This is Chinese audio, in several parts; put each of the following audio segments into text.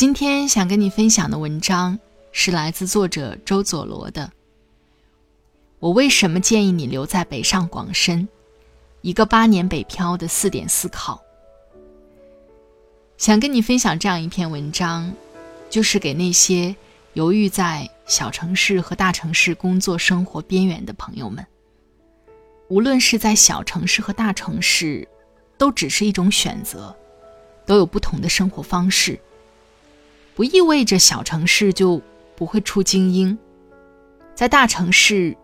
今天想跟你分享的文章是来自作者周佐罗的。我为什么建议你留在北上广深？一个八年北漂的四点思考。想跟你分享这样一篇文章，就是给那些犹豫在小城市和大城市工作生活边缘的朋友们。无论是在小城市和大城市，都只是一种选择，都有不同的生活方式。不意味着小城市就不会出精英，在大城市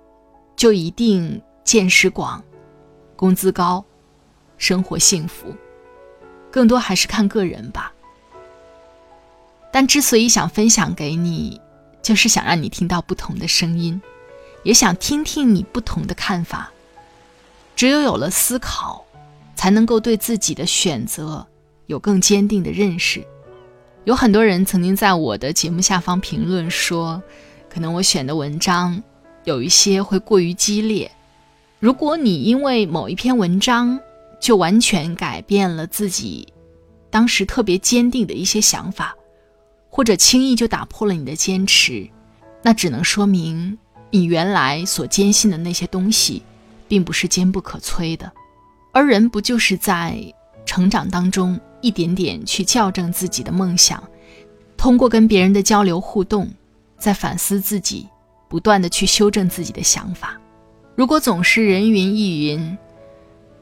就一定见识广、工资高、生活幸福，更多还是看个人吧。但之所以想分享给你，就是想让你听到不同的声音，也想听听你不同的看法。只有有了思考，才能够对自己的选择有更坚定的认识。有很多人曾经在我的节目下方评论说，可能我选的文章有一些会过于激烈。如果你因为某一篇文章就完全改变了自己当时特别坚定的一些想法，或者轻易就打破了你的坚持，那只能说明你原来所坚信的那些东西，并不是坚不可摧的。而人不就是在成长当中？一点点去校正自己的梦想，通过跟别人的交流互动，在反思自己，不断的去修正自己的想法。如果总是人云亦云，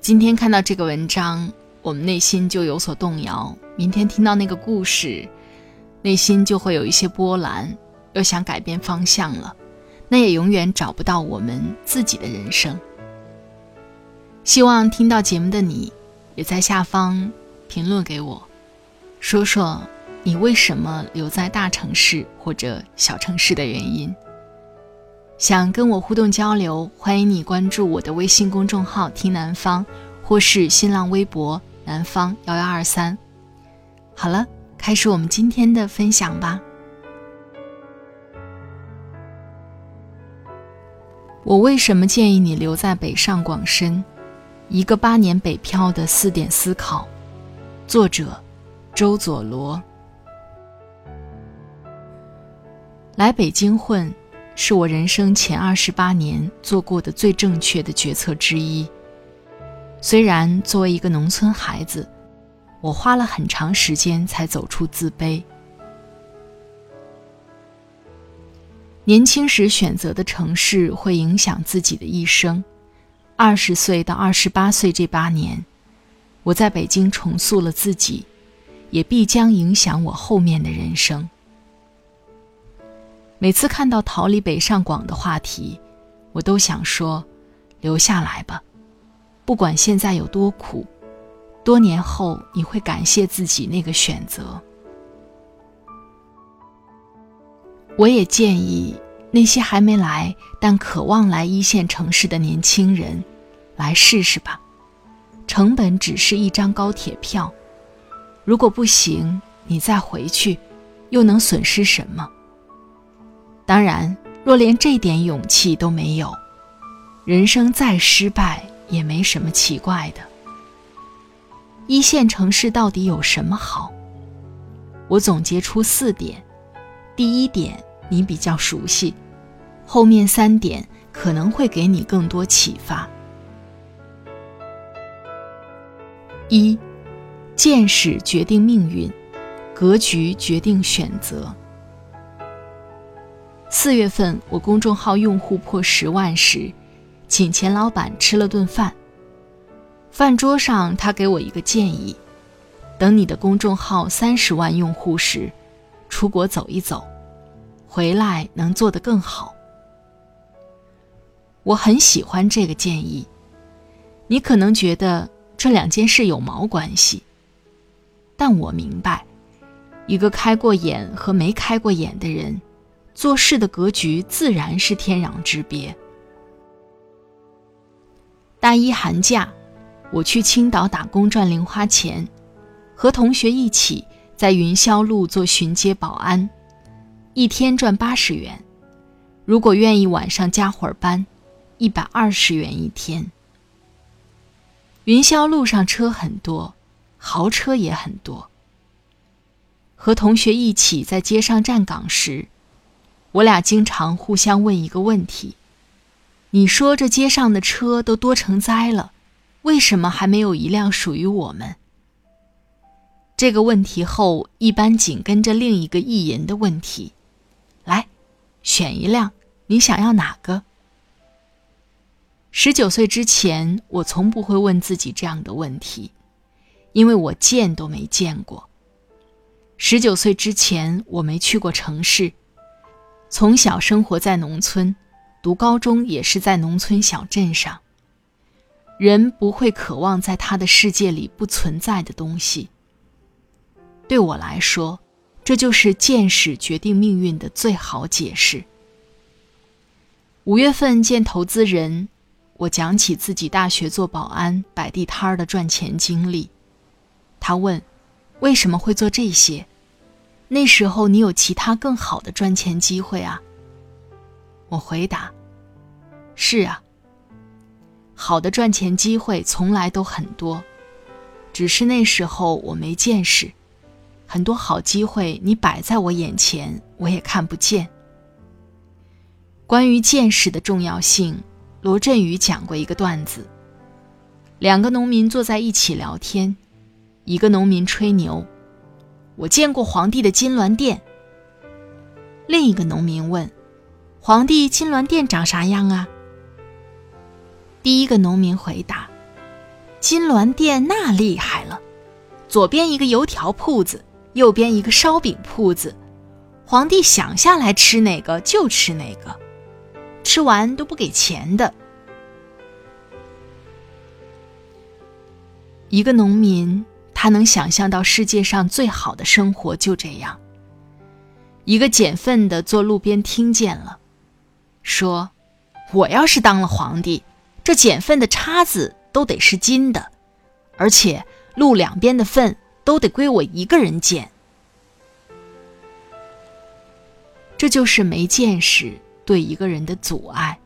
今天看到这个文章，我们内心就有所动摇；明天听到那个故事，内心就会有一些波澜，又想改变方向了，那也永远找不到我们自己的人生。希望听到节目的你，也在下方。评论给我，说说你为什么留在大城市或者小城市的原因。想跟我互动交流，欢迎你关注我的微信公众号“听南方”或是新浪微博“南方幺幺二三”。好了，开始我们今天的分享吧。我为什么建议你留在北上广深？一个八年北漂的四点思考。作者周佐罗来北京混，是我人生前二十八年做过的最正确的决策之一。虽然作为一个农村孩子，我花了很长时间才走出自卑。年轻时选择的城市会影响自己的一生。二十岁到二十八岁这八年。我在北京重塑了自己，也必将影响我后面的人生。每次看到逃离北上广的话题，我都想说：留下来吧，不管现在有多苦，多年后你会感谢自己那个选择。我也建议那些还没来但渴望来一线城市的年轻人，来试试吧。成本只是一张高铁票，如果不行，你再回去，又能损失什么？当然，若连这点勇气都没有，人生再失败也没什么奇怪的。一线城市到底有什么好？我总结出四点：第一点，你比较熟悉；后面三点可能会给你更多启发。一，见识决定命运，格局决定选择。四月份，我公众号用户破十万时，请钱老板吃了顿饭。饭桌上，他给我一个建议：等你的公众号三十万用户时，出国走一走，回来能做得更好。我很喜欢这个建议。你可能觉得这两件事有毛关系，但我明白，一个开过眼和没开过眼的人，做事的格局自然是天壤之别。大一寒假，我去青岛打工赚零花钱，和同学一起在云霄路做巡街保安，一天赚八十元，如果愿意晚上加会儿班。一百二十元一天。云霄路上车很多，豪车也很多。和同学一起在街上站岗时，我俩经常互相问一个问题：“你说这街上的车都多成灾了，为什么还没有一辆属于我们？”这个问题后，一般紧跟着另一个意淫的问题：“来，选一辆，你想要哪个？”十九岁之前，我从不会问自己这样的问题，因为我见都没见过。十九岁之前，我没去过城市，从小生活在农村，读高中也是在农村小镇上。人不会渴望在他的世界里不存在的东西。对我来说，这就是见识决定命运的最好解释。五月份见投资人。我讲起自己大学做保安、摆地摊儿的赚钱经历，他问：“为什么会做这些？那时候你有其他更好的赚钱机会啊？”我回答：“是啊，好的赚钱机会从来都很多，只是那时候我没见识，很多好机会你摆在我眼前，我也看不见。关于见识的重要性。”罗振宇讲过一个段子：两个农民坐在一起聊天，一个农民吹牛：“我见过皇帝的金銮殿。”另一个农民问：“皇帝金銮殿长啥样啊？”第一个农民回答：“金銮殿那厉害了，左边一个油条铺子，右边一个烧饼铺子，皇帝想下来吃哪个就吃哪个。”吃完都不给钱的。一个农民，他能想象到世界上最好的生活就这样。一个捡粪的坐路边听见了，说：“我要是当了皇帝，这捡粪的叉子都得是金的，而且路两边的粪都得归我一个人捡。”这就是没见识。对一个人的阻碍。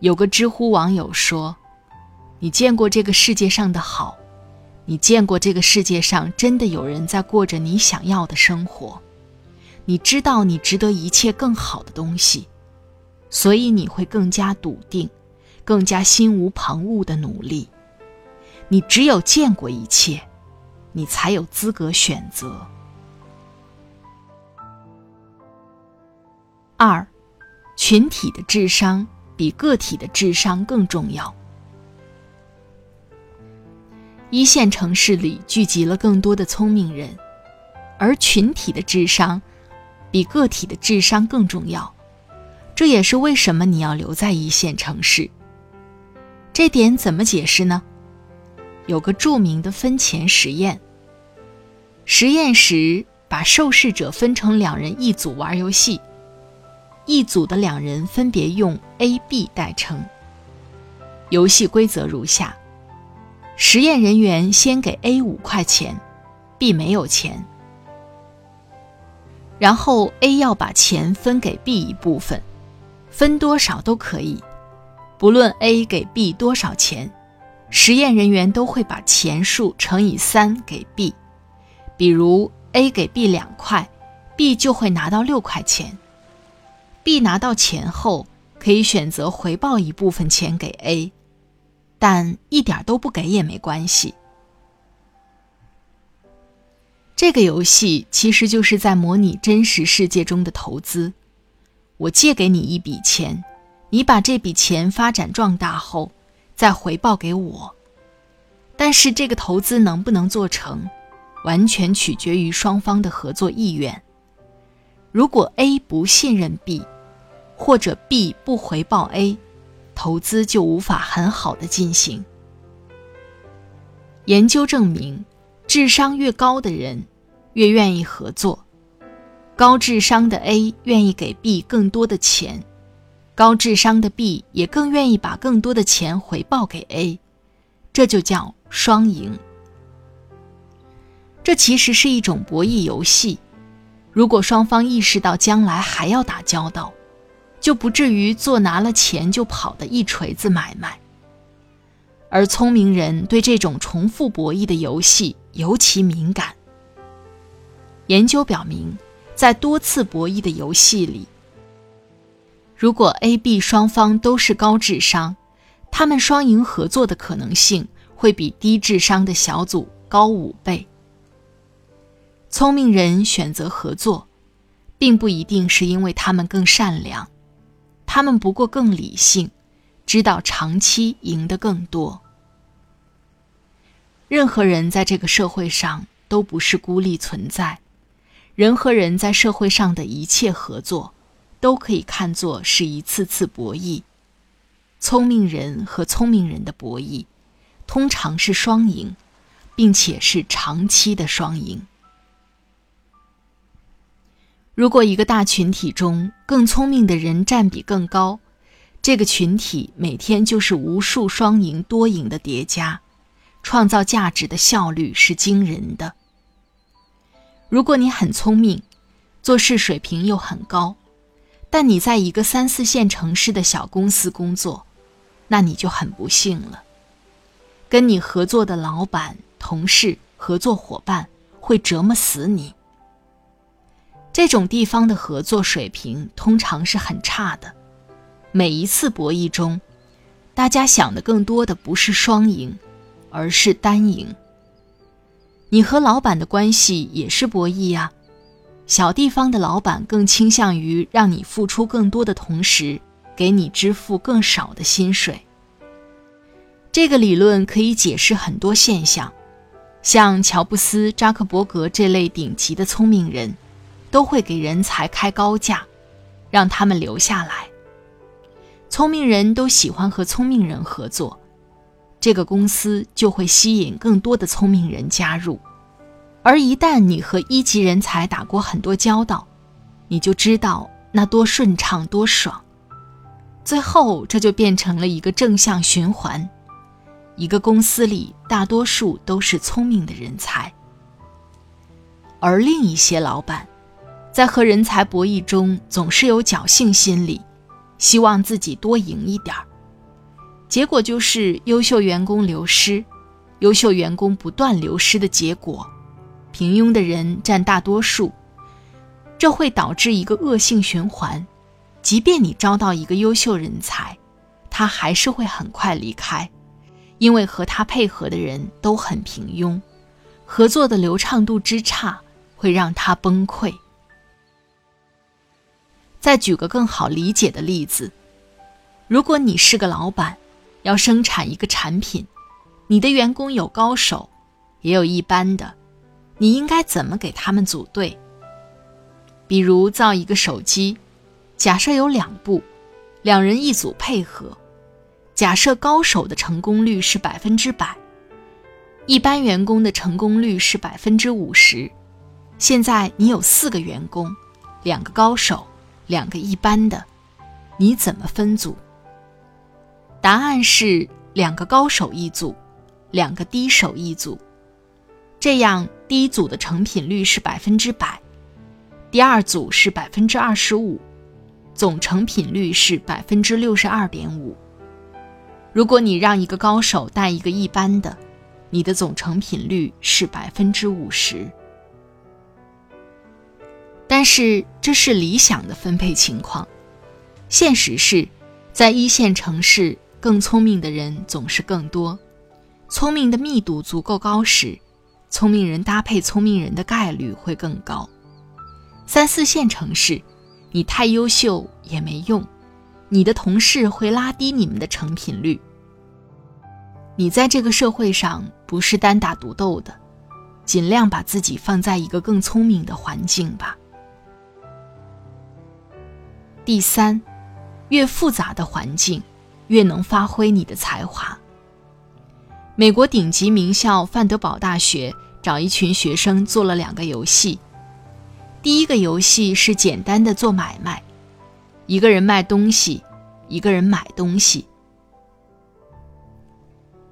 有个知乎网友说：“你见过这个世界上的好？你见过这个世界上真的有人在过着你想要的生活？你知道你值得一切更好的东西，所以你会更加笃定，更加心无旁骛的努力。你只有见过一切，你才有资格选择。”二，群体的智商比个体的智商更重要。一线城市里聚集了更多的聪明人，而群体的智商比个体的智商更重要。这也是为什么你要留在一线城市。这点怎么解释呢？有个著名的分钱实验。实验时把受试者分成两人一组玩游戏。一组的两人分别用 A、B 代称。游戏规则如下：实验人员先给 A 五块钱，B 没有钱。然后 A 要把钱分给 B 一部分，分多少都可以，不论 A 给 B 多少钱，实验人员都会把钱数乘以三给 B。比如 A 给 B 两块，B 就会拿到六块钱。B 拿到钱后，可以选择回报一部分钱给 A，但一点都不给也没关系。这个游戏其实就是在模拟真实世界中的投资。我借给你一笔钱，你把这笔钱发展壮大后，再回报给我。但是这个投资能不能做成，完全取决于双方的合作意愿。如果 A 不信任 B，或者 B 不回报 A，投资就无法很好的进行。研究证明，智商越高的人越愿意合作。高智商的 A 愿意给 B 更多的钱，高智商的 B 也更愿意把更多的钱回报给 A，这就叫双赢。这其实是一种博弈游戏。如果双方意识到将来还要打交道，就不至于做拿了钱就跑的一锤子买卖。而聪明人对这种重复博弈的游戏尤其敏感。研究表明。在多次博弈的游戏里，如果 A、B 双方都是高智商，他们双赢合作的可能性会比低智商的小组高五倍。聪明人选择合作，并不一定是因为他们更善良，他们不过更理性，知道长期赢得更多。任何人在这个社会上都不是孤立存在。人和人在社会上的一切合作，都可以看作是一次次博弈。聪明人和聪明人的博弈，通常是双赢，并且是长期的双赢。如果一个大群体中更聪明的人占比更高，这个群体每天就是无数双赢多赢的叠加，创造价值的效率是惊人的。如果你很聪明，做事水平又很高，但你在一个三四线城市的小公司工作，那你就很不幸了。跟你合作的老板、同事、合作伙伴会折磨死你。这种地方的合作水平通常是很差的。每一次博弈中，大家想的更多的不是双赢，而是单赢。你和老板的关系也是博弈呀。小地方的老板更倾向于让你付出更多的同时，给你支付更少的薪水。这个理论可以解释很多现象，像乔布斯、扎克伯格这类顶级的聪明人，都会给人才开高价，让他们留下来。聪明人都喜欢和聪明人合作。这个公司就会吸引更多的聪明人加入，而一旦你和一级人才打过很多交道，你就知道那多顺畅多爽。最后，这就变成了一个正向循环。一个公司里大多数都是聪明的人才，而另一些老板，在和人才博弈中总是有侥幸心理，希望自己多赢一点儿。结果就是优秀员工流失，优秀员工不断流失的结果，平庸的人占大多数，这会导致一个恶性循环。即便你招到一个优秀人才，他还是会很快离开，因为和他配合的人都很平庸，合作的流畅度之差会让他崩溃。再举个更好理解的例子，如果你是个老板。要生产一个产品，你的员工有高手，也有一般的，你应该怎么给他们组队？比如造一个手机，假设有两部，两人一组配合，假设高手的成功率是百分之百，一般员工的成功率是百分之五十。现在你有四个员工，两个高手，两个一般的，你怎么分组？答案是两个高手一组，两个低手一组，这样第一组的成品率是百分之百，第二组是百分之二十五，总成品率是百分之六十二点五。如果你让一个高手带一个一般的，你的总成品率是百分之五十。但是这是理想的分配情况，现实是，在一线城市。更聪明的人总是更多，聪明的密度足够高时，聪明人搭配聪明人的概率会更高。三四线城市，你太优秀也没用，你的同事会拉低你们的成品率。你在这个社会上不是单打独斗的，尽量把自己放在一个更聪明的环境吧。第三，越复杂的环境，越能发挥你的才华。美国顶级名校范德堡大学找一群学生做了两个游戏。第一个游戏是简单的做买卖，一个人卖东西，一个人买东西。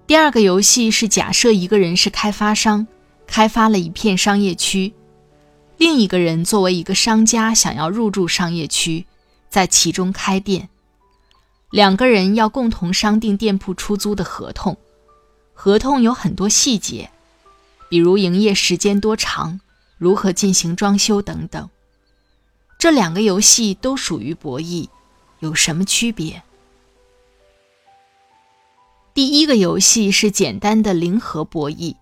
第二个游戏是假设一个人是开发商，开发了一片商业区，另一个人作为一个商家想要入驻商业区，在其中开店，两个人要共同商定店铺出租的合同。合同有很多细节，比如营业时间多长、如何进行装修等等。这两个游戏都属于博弈，有什么区别？第一个游戏是简单的零和博弈，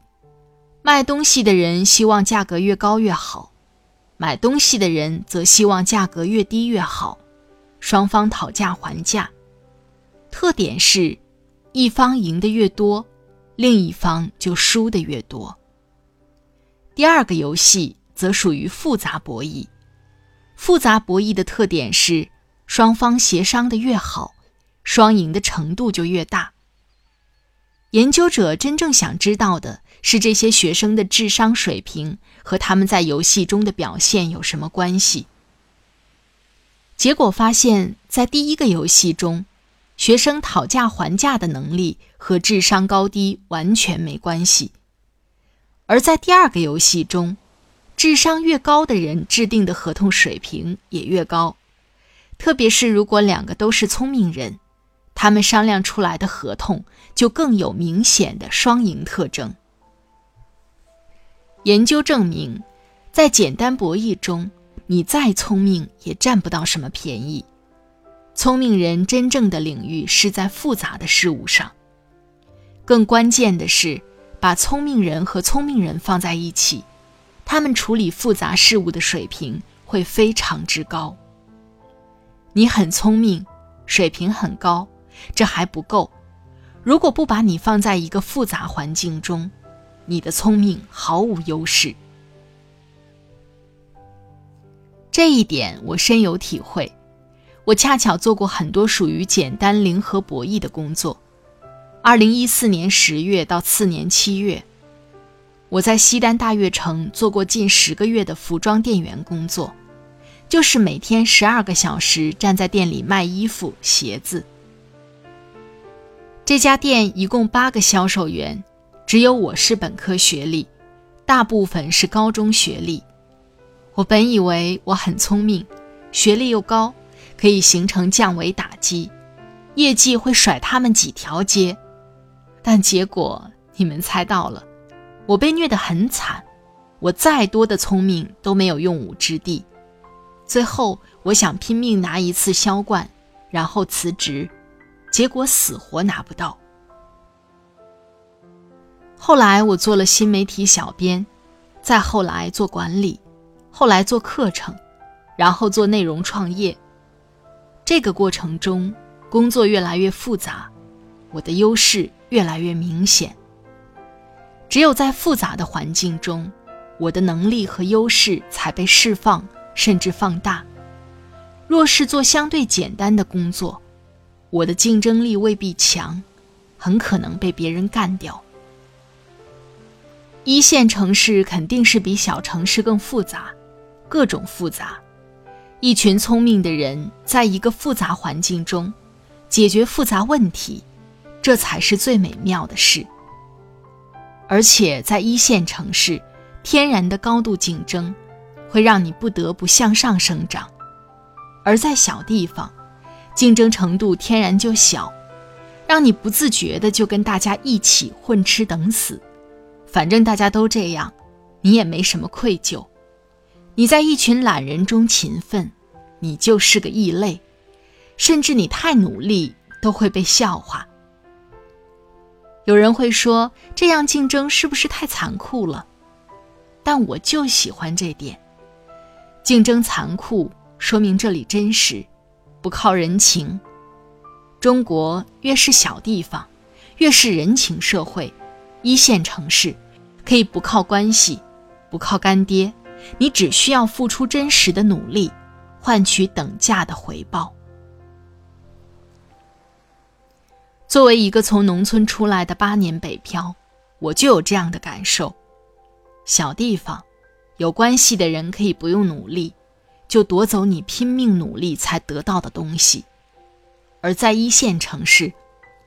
卖东西的人希望价格越高越好，买东西的人则希望价格越低越好，双方讨价还价。特点是，一方赢得越多。另一方就输的越多。第二个游戏则属于复杂博弈，复杂博弈的特点是双方协商的越好，双赢的程度就越大。研究者真正想知道的是这些学生的智商水平和他们在游戏中的表现有什么关系。结果发现，在第一个游戏中。学生讨价还价的能力和智商高低完全没关系，而在第二个游戏中，智商越高的人制定的合同水平也越高，特别是如果两个都是聪明人，他们商量出来的合同就更有明显的双赢特征。研究证明，在简单博弈中，你再聪明也占不到什么便宜。聪明人真正的领域是在复杂的事物上。更关键的是，把聪明人和聪明人放在一起，他们处理复杂事物的水平会非常之高。你很聪明，水平很高，这还不够。如果不把你放在一个复杂环境中，你的聪明毫无优势。这一点我深有体会。我恰巧做过很多属于简单零和博弈的工作。二零一四年十月到次年七月，我在西单大悦城做过近十个月的服装店员工作，就是每天十二个小时站在店里卖衣服、鞋子。这家店一共八个销售员，只有我是本科学历，大部分是高中学历。我本以为我很聪明，学历又高。可以形成降维打击，业绩会甩他们几条街，但结果你们猜到了，我被虐得很惨，我再多的聪明都没有用武之地，最后我想拼命拿一次销冠，然后辞职，结果死活拿不到。后来我做了新媒体小编，再后来做管理，后来做课程，然后做内容创业。这个过程中，工作越来越复杂，我的优势越来越明显。只有在复杂的环境中，我的能力和优势才被释放，甚至放大。若是做相对简单的工作，我的竞争力未必强，很可能被别人干掉。一线城市肯定是比小城市更复杂，各种复杂。一群聪明的人在一个复杂环境中解决复杂问题，这才是最美妙的事。而且在一线城市，天然的高度竞争会让你不得不向上生长；而在小地方，竞争程度天然就小，让你不自觉的就跟大家一起混吃等死。反正大家都这样，你也没什么愧疚。你在一群懒人中勤奋，你就是个异类，甚至你太努力都会被笑话。有人会说，这样竞争是不是太残酷了？但我就喜欢这点。竞争残酷，说明这里真实，不靠人情。中国越是小地方，越是人情社会，一线城市可以不靠关系，不靠干爹，你只需要付出真实的努力，换取等价的回报。作为一个从农村出来的八年北漂，我就有这样的感受：小地方，有关系的人可以不用努力，就夺走你拼命努力才得到的东西；而在一线城市，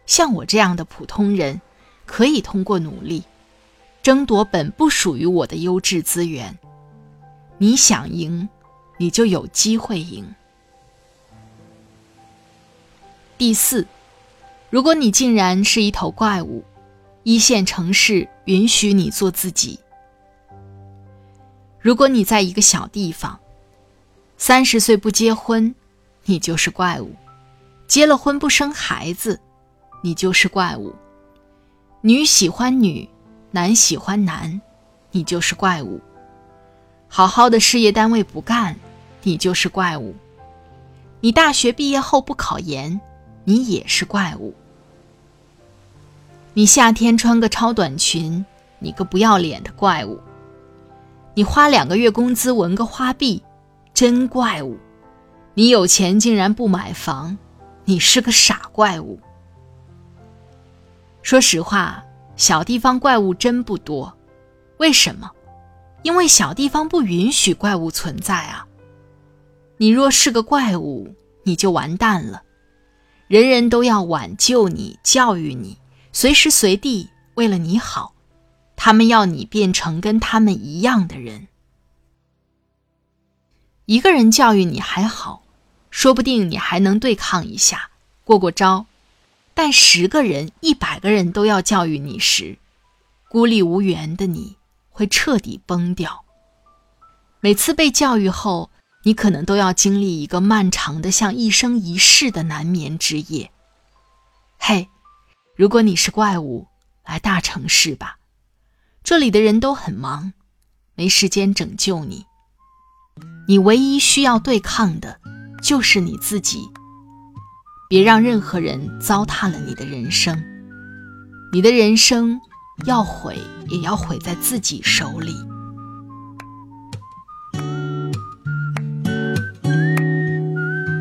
像我这样的普通人，可以通过努力，争夺本不属于我的优质资源。你想赢，你就有机会赢。第四。如果你竟然是一头怪物，一线城市允许你做自己。如果你在一个小地方，三十岁不结婚，你就是怪物；结了婚不生孩子，你就是怪物；女喜欢女，男喜欢男，你就是怪物；好好的事业单位不干，你就是怪物；你大学毕业后不考研。你也是怪物。你夏天穿个超短裙，你个不要脸的怪物。你花两个月工资纹个花臂，真怪物。你有钱竟然不买房，你是个傻怪物。说实话，小地方怪物真不多。为什么？因为小地方不允许怪物存在啊。你若是个怪物，你就完蛋了。人人都要挽救你、教育你，随时随地为了你好，他们要你变成跟他们一样的人。一个人教育你还好，说不定你还能对抗一下，过过招；但十个人、一百个人都要教育你时，孤立无援的你会彻底崩掉。每次被教育后。你可能都要经历一个漫长的、像一生一世的难眠之夜。嘿，如果你是怪物，来大城市吧，这里的人都很忙，没时间拯救你。你唯一需要对抗的，就是你自己。别让任何人糟蹋了你的人生。你的人生要毁，也要毁在自己手里。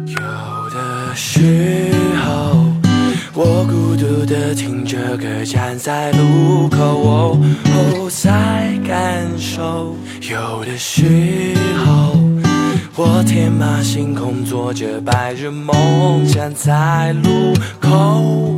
有的时候，我孤独的听着歌，站在路口，哦，在感受。有的时候，我天马行空，做着白日梦，站在路口，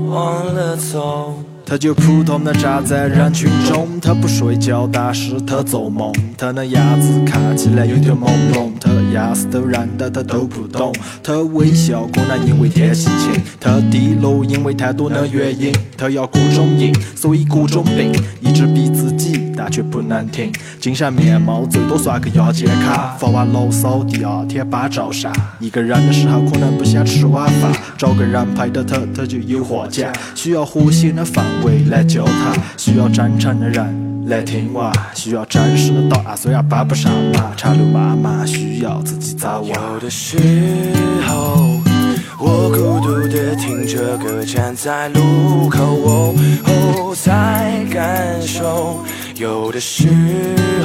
忘了走。他就普通的站在人群中，他不睡觉，但是他做梦。他那样子看起来有点朦胧，他样子都认得，他都不懂。他微笑可能因为天气晴，他低落因为太多的原因。他要各种硬，所以各种病，一直逼自己，但却不能停。精神面貌最多算个亚健康，发完牢骚第二天搬照上。一个人的时候可能不想吃晚饭，找个人陪着他，他就有话讲。需要呼吸的氛围来交谈，需要真诚的人来听完，需要真实的答案，虽然帮不上忙，长路漫漫，需要自己走完。有的时候，我孤独的听着歌，站在路口，才感受。有的时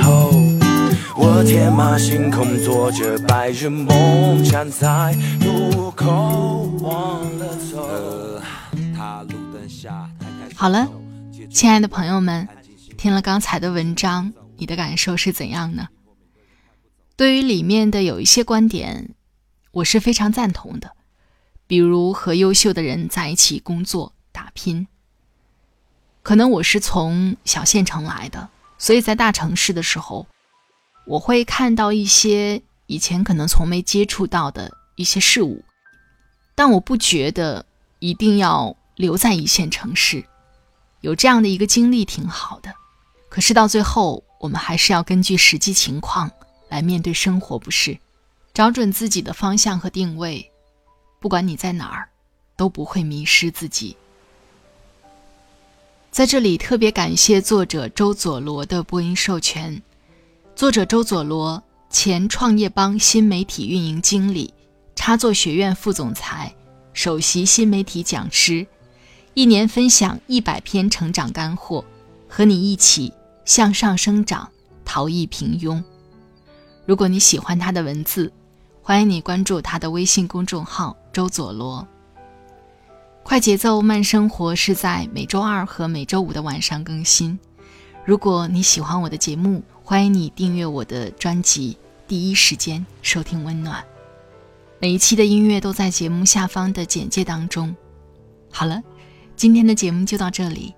候，我天马行空，做着白日梦，站在路口，忘了走。好了，亲爱的朋友们，听了刚才的文章，你的感受是怎样呢？对于里面的有一些观点，我是非常赞同的，比如和优秀的人在一起工作打拼。可能我是从小县城来的，所以在大城市的时候，我会看到一些以前可能从没接触到的一些事物，但我不觉得一定要留在一线城市。有这样的一个经历挺好的，可是到最后，我们还是要根据实际情况来面对生活，不是？找准自己的方向和定位，不管你在哪儿，都不会迷失自己。在这里特别感谢作者周佐罗的播音授权，作者周佐罗，前创业邦新媒体运营经理，插座学院副总裁，首席新媒体讲师，一年分享一百篇成长干货，和你一起向上生长，逃逸平庸。如果你喜欢他的文字，欢迎你关注他的微信公众号“周佐罗”。快节奏慢生活是在每周二和每周五的晚上更新。如果你喜欢我的节目，欢迎你订阅我的专辑，第一时间收听温暖。每一期的音乐都在节目下方的简介当中。好了，今天的节目就到这里，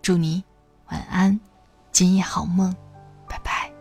祝你晚安，今夜好梦。拜拜